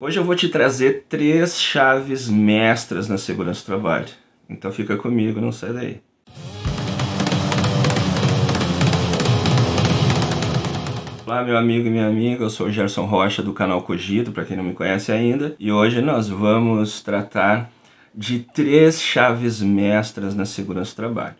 Hoje eu vou te trazer três chaves mestras na segurança do trabalho. Então fica comigo, não sai daí. Olá, meu amigo e minha amiga, eu sou o Gerson Rocha do canal Cogito, para quem não me conhece ainda, e hoje nós vamos tratar de três chaves mestras na segurança do trabalho.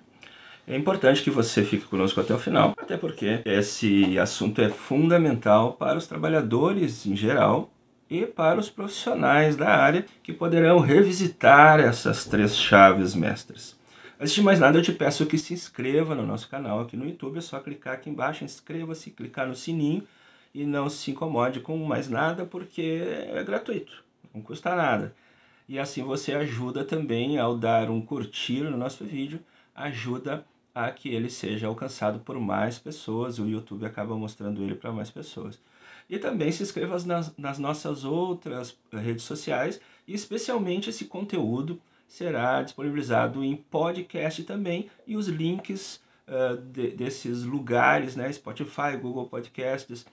É importante que você fique conosco até o final, até porque esse assunto é fundamental para os trabalhadores em geral e para os profissionais da área que poderão revisitar essas três chaves mestras. Antes de mais nada, eu te peço que se inscreva no nosso canal aqui no YouTube. É só clicar aqui embaixo, inscreva-se, clicar no sininho e não se incomode com mais nada porque é gratuito, não custa nada. E assim você ajuda também ao dar um curtir no nosso vídeo, ajuda a que ele seja alcançado por mais pessoas, o YouTube acaba mostrando ele para mais pessoas. E também se inscreva nas, nas nossas outras redes sociais, e especialmente esse conteúdo será disponibilizado em podcast também, e os links uh, de, desses lugares, né, Spotify, Google Podcasts,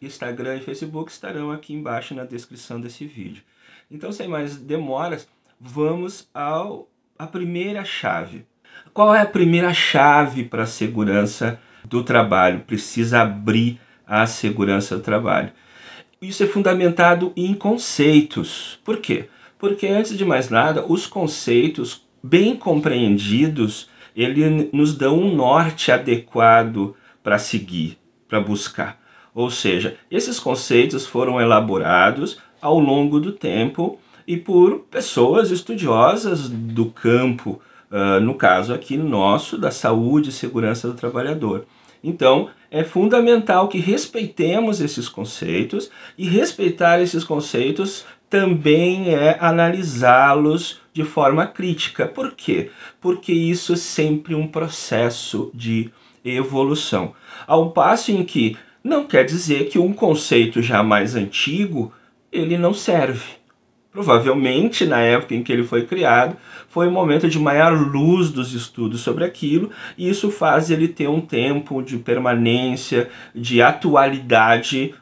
Instagram e Facebook estarão aqui embaixo na descrição desse vídeo. Então, sem mais demoras, vamos ao a primeira chave. Qual é a primeira chave para a segurança do trabalho? Precisa abrir a segurança do trabalho. Isso é fundamentado em conceitos. Por quê? Porque antes de mais nada, os conceitos bem compreendidos, ele nos dão um norte adequado para seguir, para buscar. Ou seja, esses conceitos foram elaborados ao longo do tempo e por pessoas estudiosas do campo, uh, no caso aqui nosso, da saúde e segurança do trabalhador. Então, é fundamental que respeitemos esses conceitos e respeitar esses conceitos também é analisá-los de forma crítica. Por quê? Porque isso é sempre um processo de evolução. Ao passo em que não quer dizer que um conceito já mais antigo ele não serve. Provavelmente, na época em que ele foi criado, foi um momento de maior luz dos estudos sobre aquilo, e isso faz ele ter um tempo de permanência, de atualidade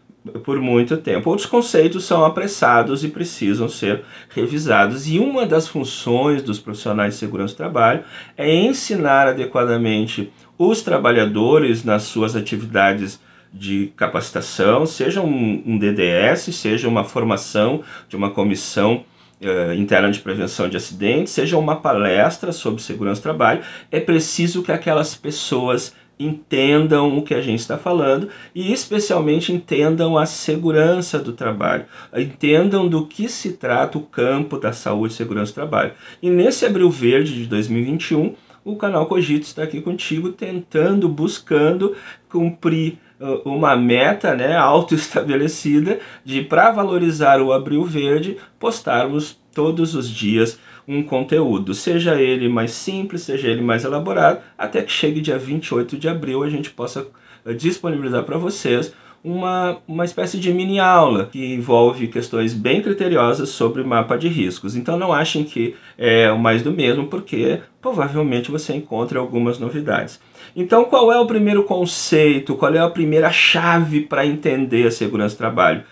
por muito tempo. Outros conceitos são apressados e precisam ser revisados, e uma das funções dos profissionais de segurança do trabalho é ensinar adequadamente os trabalhadores nas suas atividades de capacitação, seja um, um DDS, seja uma formação de uma comissão uh, interna de prevenção de acidentes, seja uma palestra sobre segurança do trabalho, é preciso que aquelas pessoas entendam o que a gente está falando e especialmente entendam a segurança do trabalho, entendam do que se trata o campo da saúde e segurança do trabalho. E nesse Abril Verde de 2021, o canal Cogito está aqui contigo tentando, buscando cumprir uma meta né, auto-estabelecida de, para valorizar o Abril Verde, postarmos todos os dias um conteúdo, seja ele mais simples, seja ele mais elaborado, até que chegue dia 28 de abril a gente possa eh, disponibilizar para vocês uma, uma espécie de mini aula que envolve questões bem criteriosas sobre mapa de riscos. Então não achem que é o mais do mesmo, porque provavelmente você encontra algumas novidades. Então qual é o primeiro conceito, qual é a primeira chave para entender a segurança do trabalho?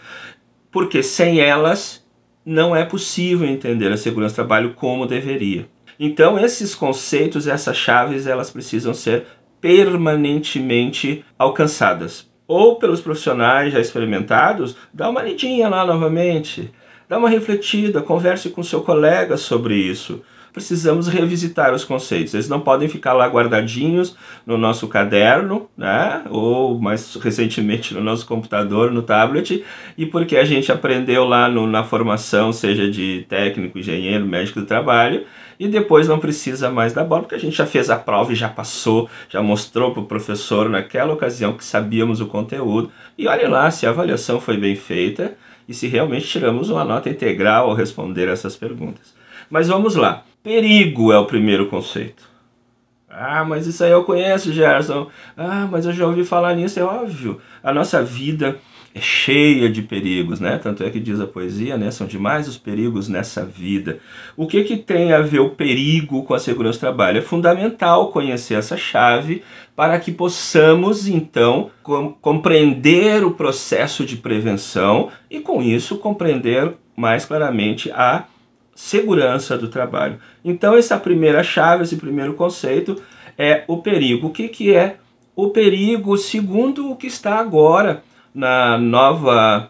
Porque sem elas não é possível entender a segurança do trabalho como deveria. Então esses conceitos, essas chaves, elas precisam ser permanentemente alcançadas ou pelos profissionais já experimentados, dá uma lidinha lá novamente, dá uma refletida, converse com seu colega sobre isso. Precisamos revisitar os conceitos. Eles não podem ficar lá guardadinhos no nosso caderno, né? ou mais recentemente no nosso computador, no tablet, e porque a gente aprendeu lá no, na formação, seja de técnico, engenheiro, médico do trabalho, e depois não precisa mais da bola, porque a gente já fez a prova e já passou, já mostrou para o professor naquela ocasião que sabíamos o conteúdo. E olhe lá se a avaliação foi bem feita e se realmente tiramos uma nota integral ao responder essas perguntas. Mas vamos lá. Perigo é o primeiro conceito. Ah, mas isso aí eu conheço, Gerson. Ah, mas eu já ouvi falar nisso, é óbvio. A nossa vida é cheia de perigos, né? Tanto é que diz a poesia, né? São demais os perigos nessa vida. O que que tem a ver o perigo com a segurança do trabalho? É fundamental conhecer essa chave para que possamos então com compreender o processo de prevenção e com isso compreender mais claramente a segurança do trabalho. Então essa primeira chave, esse primeiro conceito é o perigo. O que que é o perigo segundo o que está agora na nova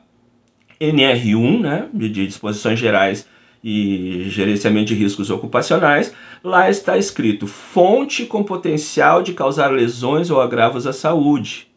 NR1, né, de disposições gerais e gerenciamento de riscos ocupacionais, lá está escrito fonte com potencial de causar lesões ou agravos à saúde.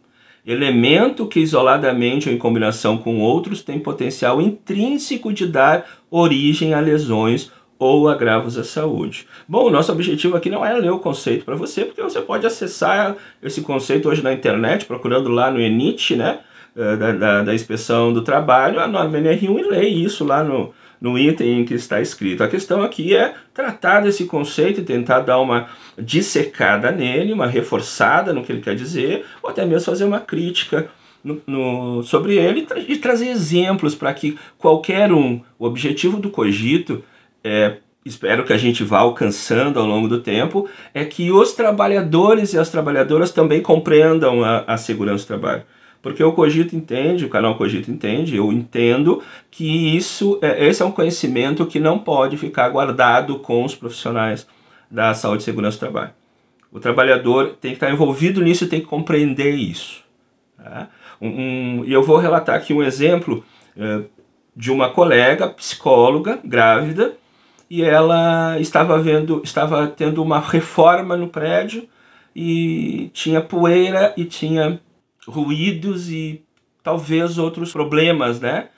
Elemento que isoladamente ou em combinação com outros tem potencial intrínseco de dar origem a lesões ou agravos à saúde. Bom, o nosso objetivo aqui não é ler o conceito para você, porque você pode acessar esse conceito hoje na internet, procurando lá no ENIT, né? Eh, da, da, da, inspeção do trabalho, a norma NR1 e lê isso lá no, no item em que está escrito. A questão aqui é tratar desse conceito e tentar dar uma dissecada nele, uma reforçada no que ele quer dizer, ou até mesmo fazer uma crítica no, no, sobre ele e trazer exemplos para que qualquer um, o objetivo do cogito é espero que a gente vá alcançando ao longo do tempo, é que os trabalhadores e as trabalhadoras também compreendam a, a segurança do trabalho. Porque o Cogito entende, o canal Cogito entende, eu entendo que isso, é, esse é um conhecimento que não pode ficar guardado com os profissionais da saúde e segurança do trabalho. O trabalhador tem que estar envolvido nisso e tem que compreender isso. Tá? Um, um, e eu vou relatar aqui um exemplo é, de uma colega psicóloga grávida e ela estava vendo, estava tendo uma reforma no prédio e tinha poeira e tinha ruídos e talvez outros problemas, né?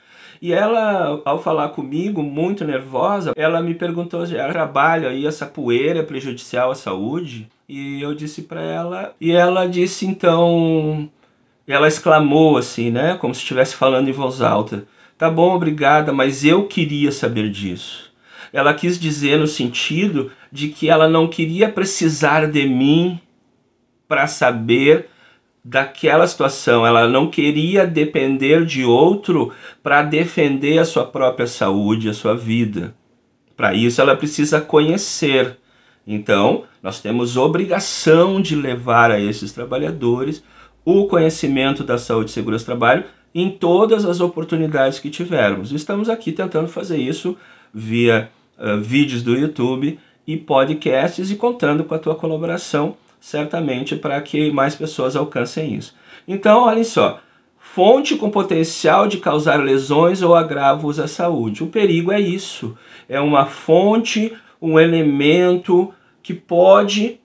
E ela, ao falar comigo, muito nervosa, ela me perguntou se ela trabalha aí essa poeira é prejudicial à saúde? E eu disse para ela, e ela disse então, ela exclamou assim, né, como se estivesse falando em voz alta: "Tá bom, obrigada, mas eu queria saber disso". Ela quis dizer no sentido de que ela não queria precisar de mim para saber daquela situação, ela não queria depender de outro para defender a sua própria saúde, a sua vida. Para isso, ela precisa conhecer. Então, nós temos obrigação de levar a esses trabalhadores o conhecimento da saúde e segurança do trabalho em todas as oportunidades que tivermos. Estamos aqui tentando fazer isso via uh, vídeos do YouTube e podcasts e contando com a tua colaboração certamente para que mais pessoas alcancem isso. Então, olhem só, fonte com potencial de causar lesões ou agravos à saúde. O perigo é isso, é uma fonte, um elemento que pode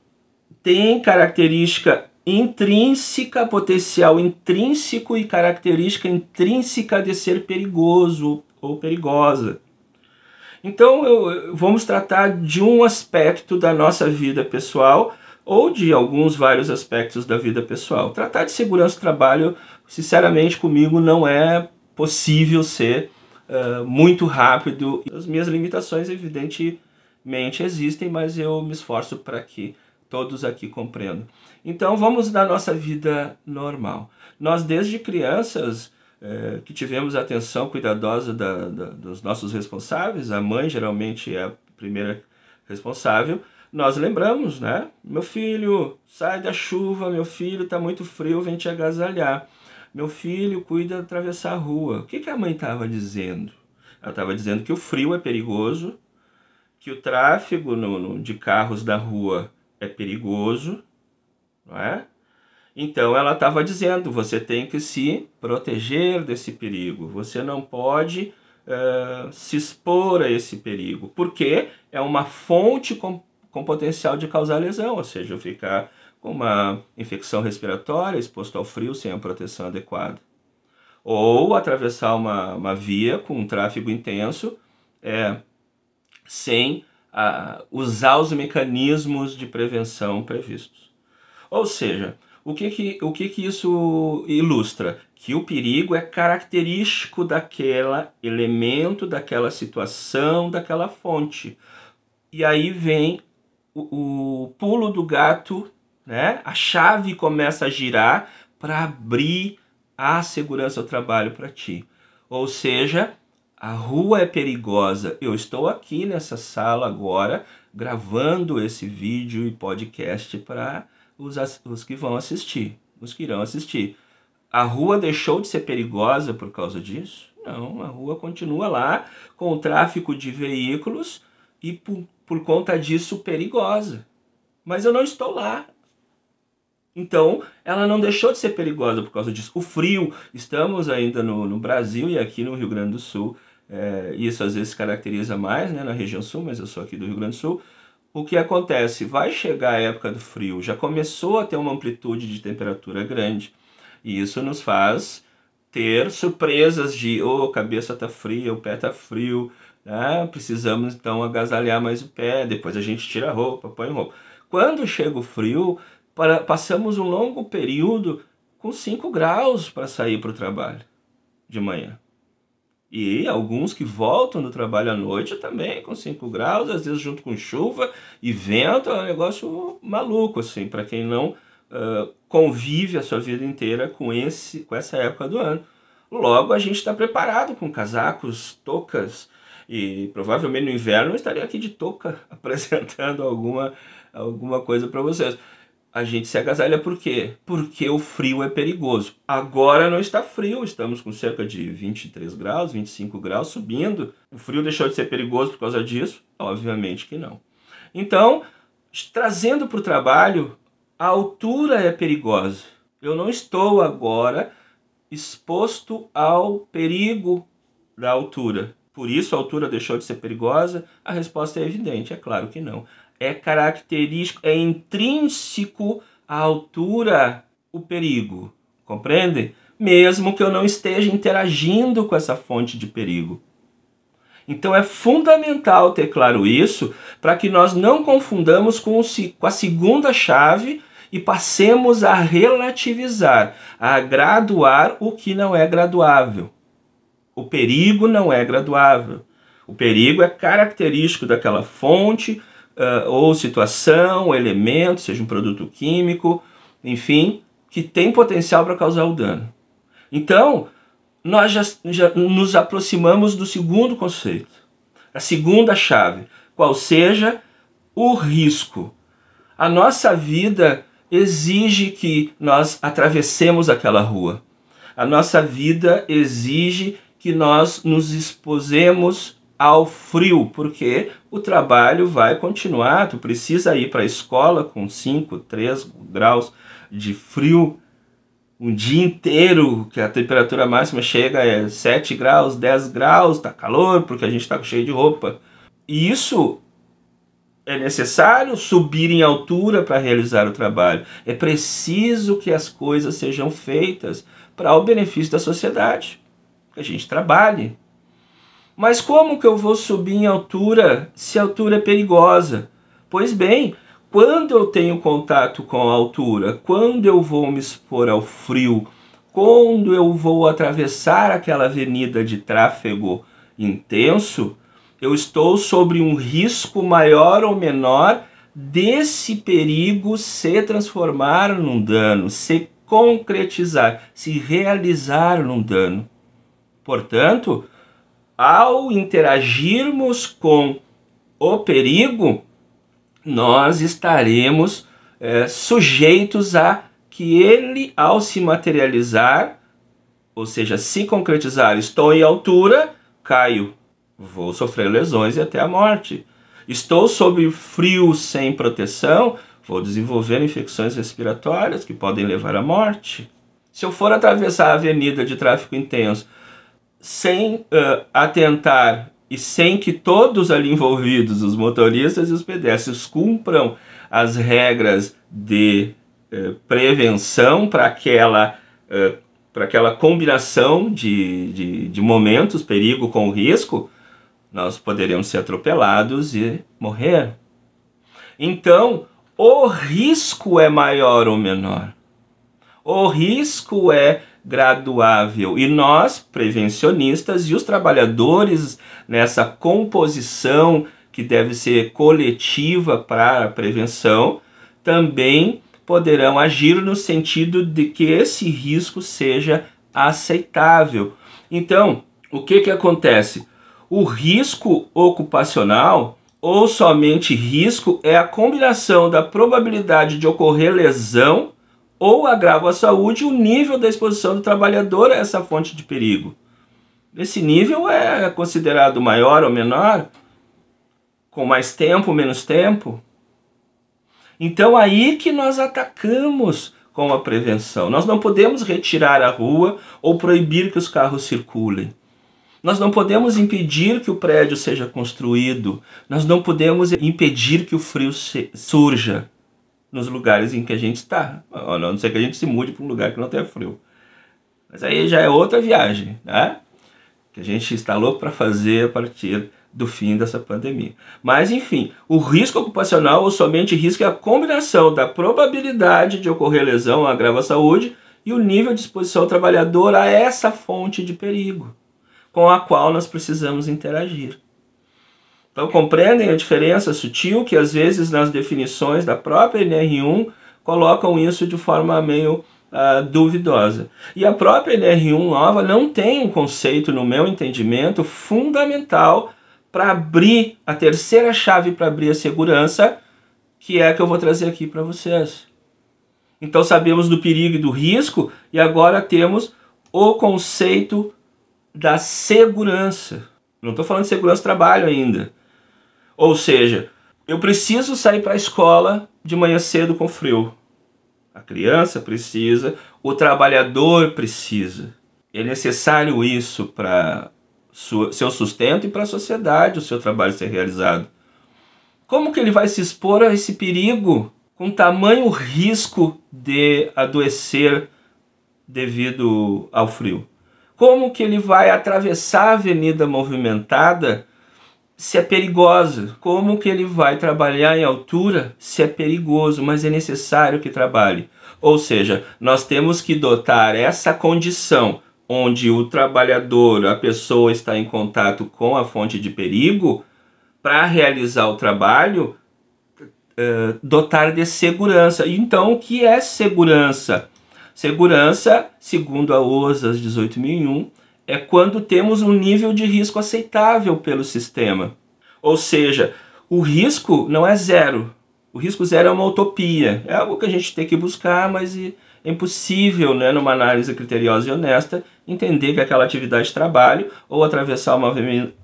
tem característica intrínseca, potencial intrínseco e característica intrínseca de ser perigoso ou perigosa. Então, eu, vamos tratar de um aspecto da nossa vida pessoal ou de alguns vários aspectos da vida pessoal. Tratar de segurança do trabalho, sinceramente, comigo não é possível ser uh, muito rápido. As minhas limitações, evidentemente, existem, mas eu me esforço para que todos aqui compreendam. Então, vamos da nossa vida normal. Nós, desde crianças, é, que tivemos a atenção cuidadosa da, da, dos nossos responsáveis, a mãe geralmente é a primeira responsável, nós lembramos, né? Meu filho, sai da chuva, meu filho, tá muito frio, vem te agasalhar. Meu filho, cuida de atravessar a rua. O que, que a mãe estava dizendo? Ela estava dizendo que o frio é perigoso, que o tráfego no, no, de carros da rua é perigoso, não é? Então ela estava dizendo: você tem que se proteger desse perigo, você não pode uh, se expor a esse perigo, porque é uma fonte com com potencial de causar lesão, ou seja, ficar com uma infecção respiratória, exposto ao frio sem a proteção adequada. Ou atravessar uma, uma via com um tráfego intenso é, sem a, usar os mecanismos de prevenção previstos. Ou seja, o que, que, o que, que isso ilustra? Que o perigo é característico daquele elemento, daquela situação, daquela fonte. E aí vem o, o pulo do gato, né? A chave começa a girar para abrir há segurança ao trabalho para ti. Ou seja, a rua é perigosa. Eu estou aqui nessa sala agora gravando esse vídeo e podcast para os, os que vão assistir, os que irão assistir. A rua deixou de ser perigosa por causa disso? Não, a rua continua lá com o tráfico de veículos e por, por conta disso perigosa. Mas eu não estou lá. Então, ela não deixou de ser perigosa por causa disso. O frio, estamos ainda no, no Brasil e aqui no Rio Grande do Sul, é, isso às vezes caracteriza mais né, na região sul, mas eu sou aqui do Rio Grande do Sul. O que acontece? Vai chegar a época do frio, já começou a ter uma amplitude de temperatura grande, e isso nos faz ter surpresas de, oh, cabeça tá fria, o pé tá frio, né? precisamos então agasalhar mais o pé, depois a gente tira a roupa, põe roupa. Quando chega o frio, para, passamos um longo período com 5 graus para sair para o trabalho de manhã. E alguns que voltam do trabalho à noite também com 5 graus, às vezes junto com chuva e vento, é um negócio maluco, assim, para quem não uh, convive a sua vida inteira com, esse, com essa época do ano. Logo, a gente está preparado com casacos, toucas, e provavelmente no inverno eu estaria aqui de touca apresentando alguma, alguma coisa para vocês a gente se agasalha por quê? Porque o frio é perigoso. Agora não está frio, estamos com cerca de 23 graus, 25 graus subindo. O frio deixou de ser perigoso por causa disso? Obviamente que não. Então, trazendo para o trabalho, a altura é perigosa. Eu não estou agora exposto ao perigo da altura. Por isso a altura deixou de ser perigosa? A resposta é evidente, é claro que não é característico, é intrínseco à altura o perigo, compreende? Mesmo que eu não esteja interagindo com essa fonte de perigo. Então é fundamental ter claro isso para que nós não confundamos com, com a segunda chave e passemos a relativizar, a graduar o que não é graduável. O perigo não é graduável. O perigo é característico daquela fonte uh, ou situação, ou elemento, seja um produto químico, enfim, que tem potencial para causar o dano. Então, nós já, já nos aproximamos do segundo conceito, a segunda chave, qual seja o risco. A nossa vida exige que nós atravessemos aquela rua. A nossa vida exige que nós nos exposemos ao frio, porque o trabalho vai continuar, tu precisa ir para a escola com 5, 3 graus de frio um dia inteiro, que a temperatura máxima chega a 7 graus, 10 graus, tá calor, porque a gente está cheio de roupa. E isso é necessário subir em altura para realizar o trabalho. É preciso que as coisas sejam feitas para o benefício da sociedade, que a gente trabalhe, mas como que eu vou subir em altura se a altura é perigosa? Pois bem, quando eu tenho contato com a altura, quando eu vou me expor ao frio, quando eu vou atravessar aquela avenida de tráfego intenso, eu estou sobre um risco maior ou menor desse perigo se transformar num dano, se concretizar, se realizar num dano. Portanto, ao interagirmos com o perigo, nós estaremos é, sujeitos a que ele, ao se materializar, ou seja, se concretizar, estou em altura, caio, vou sofrer lesões e até a morte. Estou sob frio sem proteção, vou desenvolver infecções respiratórias que podem levar à morte. Se eu for atravessar a avenida de tráfego intenso sem uh, atentar e sem que todos ali envolvidos, os motoristas e os pedestres, cumpram as regras de uh, prevenção para aquela, uh, para aquela combinação de, de, de momentos, perigo com risco, nós poderemos ser atropelados e morrer. Então, o risco é maior ou menor? O risco é graduável. E nós, prevencionistas e os trabalhadores nessa composição que deve ser coletiva para a prevenção, também poderão agir no sentido de que esse risco seja aceitável. Então, o que, que acontece? O risco ocupacional ou somente risco é a combinação da probabilidade de ocorrer lesão ou agravo à saúde o nível da exposição do trabalhador a essa fonte de perigo. Esse nível é considerado maior ou menor, com mais tempo, menos tempo. Então aí que nós atacamos com a prevenção. Nós não podemos retirar a rua ou proibir que os carros circulem. Nós não podemos impedir que o prédio seja construído. Nós não podemos impedir que o frio surja nos lugares em que a gente está. A não ser que a gente se mude para um lugar que não tenha frio. Mas aí já é outra viagem, né? Que a gente está louco para fazer a partir do fim dessa pandemia. Mas, enfim, o risco ocupacional ou somente risco é a combinação da probabilidade de ocorrer lesão, agrava a saúde e o nível de exposição trabalhador a essa fonte de perigo com a qual nós precisamos interagir. Então, compreendem a diferença sutil que às vezes nas definições da própria NR1 colocam isso de forma meio uh, duvidosa. E a própria NR1 nova não tem um conceito, no meu entendimento, fundamental para abrir a terceira chave para abrir a segurança, que é a que eu vou trazer aqui para vocês. Então sabemos do perigo e do risco e agora temos o conceito da segurança. Não estou falando de segurança do trabalho ainda. Ou seja, eu preciso sair para a escola de manhã cedo com frio. A criança precisa, o trabalhador precisa. É necessário isso para seu sustento e para a sociedade, o seu trabalho ser realizado. Como que ele vai se expor a esse perigo com tamanho risco de adoecer devido ao frio? Como que ele vai atravessar a avenida movimentada se é perigosa? Como que ele vai trabalhar em altura se é perigoso, mas é necessário que trabalhe? Ou seja, nós temos que dotar essa condição onde o trabalhador, a pessoa está em contato com a fonte de perigo, para realizar o trabalho, uh, dotar de segurança. Então, o que é segurança? Segurança, segundo a OSAS 18001, é quando temos um nível de risco aceitável pelo sistema. Ou seja, o risco não é zero. O risco zero é uma utopia. É algo que a gente tem que buscar, mas é impossível, né, numa análise criteriosa e honesta, entender que aquela atividade de trabalho ou atravessar uma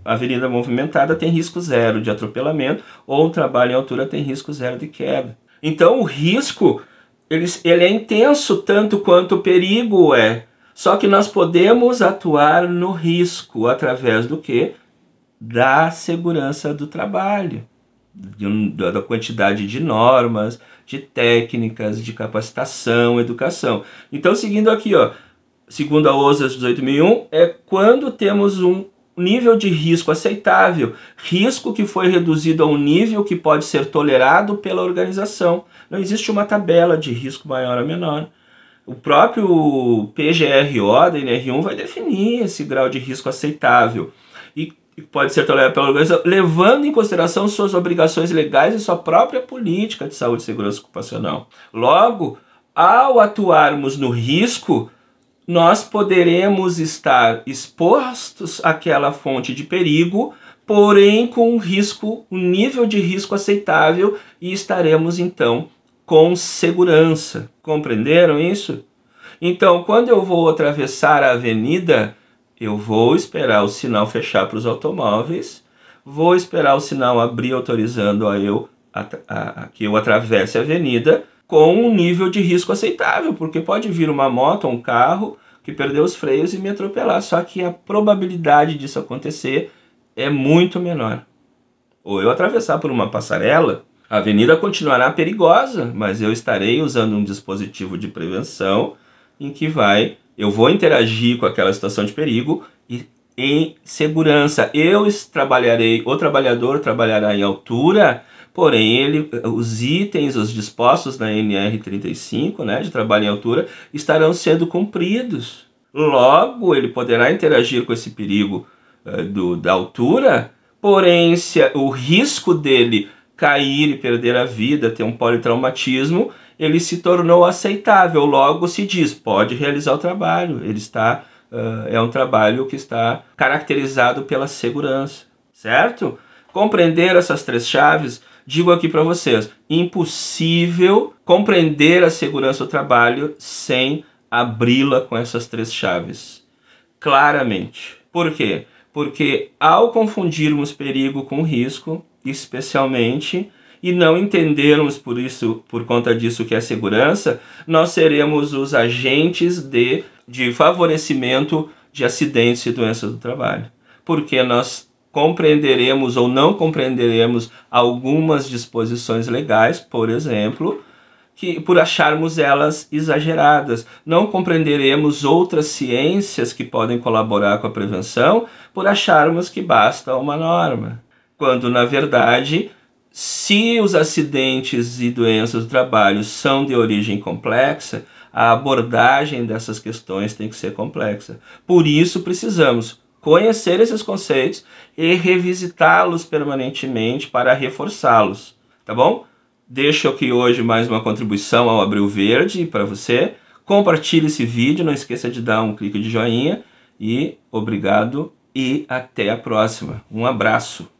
avenida movimentada tem risco zero de atropelamento ou um trabalho em altura tem risco zero de queda. Então o risco ele, ele é intenso tanto quanto o perigo é. Só que nós podemos atuar no risco através do que? Da segurança do trabalho, de, da quantidade de normas, de técnicas, de capacitação, educação. Então, seguindo aqui, ó, segundo a OSAS 18001, é quando temos um nível de risco aceitável, risco que foi reduzido a um nível que pode ser tolerado pela organização. Não existe uma tabela de risco maior ou menor. O próprio PGRO da NR1 vai definir esse grau de risco aceitável e pode ser tolerado pela organização, levando em consideração suas obrigações legais e sua própria política de saúde e segurança ocupacional. Logo, ao atuarmos no risco, nós poderemos estar expostos àquela fonte de perigo, porém com um risco, um nível de risco aceitável e estaremos então com segurança. Compreenderam isso? Então, quando eu vou atravessar a avenida, eu vou esperar o sinal fechar para os automóveis, vou esperar o sinal abrir autorizando a eu a, a, que eu atravesse a avenida com um nível de risco aceitável, porque pode vir uma moto, um carro que perdeu os freios e me atropelar, só que a probabilidade disso acontecer é muito menor. Ou eu atravessar por uma passarela, a avenida continuará perigosa, mas eu estarei usando um dispositivo de prevenção em que vai, eu vou interagir com aquela situação de perigo e em segurança. Eu trabalharei, o trabalhador trabalhará em altura Porém, ele, os itens, os dispostos na NR35, né, de trabalho em altura, estarão sendo cumpridos. Logo, ele poderá interagir com esse perigo uh, do, da altura, porém, se o risco dele cair e perder a vida, ter um politraumatismo, ele se tornou aceitável. Logo se diz, pode realizar o trabalho. Ele está uh, é um trabalho que está caracterizado pela segurança, certo? Compreender essas três chaves, digo aqui para vocês, impossível compreender a segurança do trabalho sem abri-la com essas três chaves. Claramente. Por quê? Porque ao confundirmos perigo com risco, especialmente, e não entendermos por isso, por conta disso que é segurança, nós seremos os agentes de, de favorecimento de acidentes e doenças do trabalho. Porque nós compreenderemos ou não compreenderemos algumas disposições legais, por exemplo, que por acharmos elas exageradas. Não compreenderemos outras ciências que podem colaborar com a prevenção por acharmos que basta uma norma. Quando, na verdade, se os acidentes e doenças do trabalho são de origem complexa, a abordagem dessas questões tem que ser complexa. Por isso, precisamos conhecer esses conceitos e revisitá-los permanentemente para reforçá-los, tá bom? Deixo aqui hoje mais uma contribuição ao Abril Verde para você. Compartilhe esse vídeo, não esqueça de dar um clique de joinha e obrigado e até a próxima. Um abraço.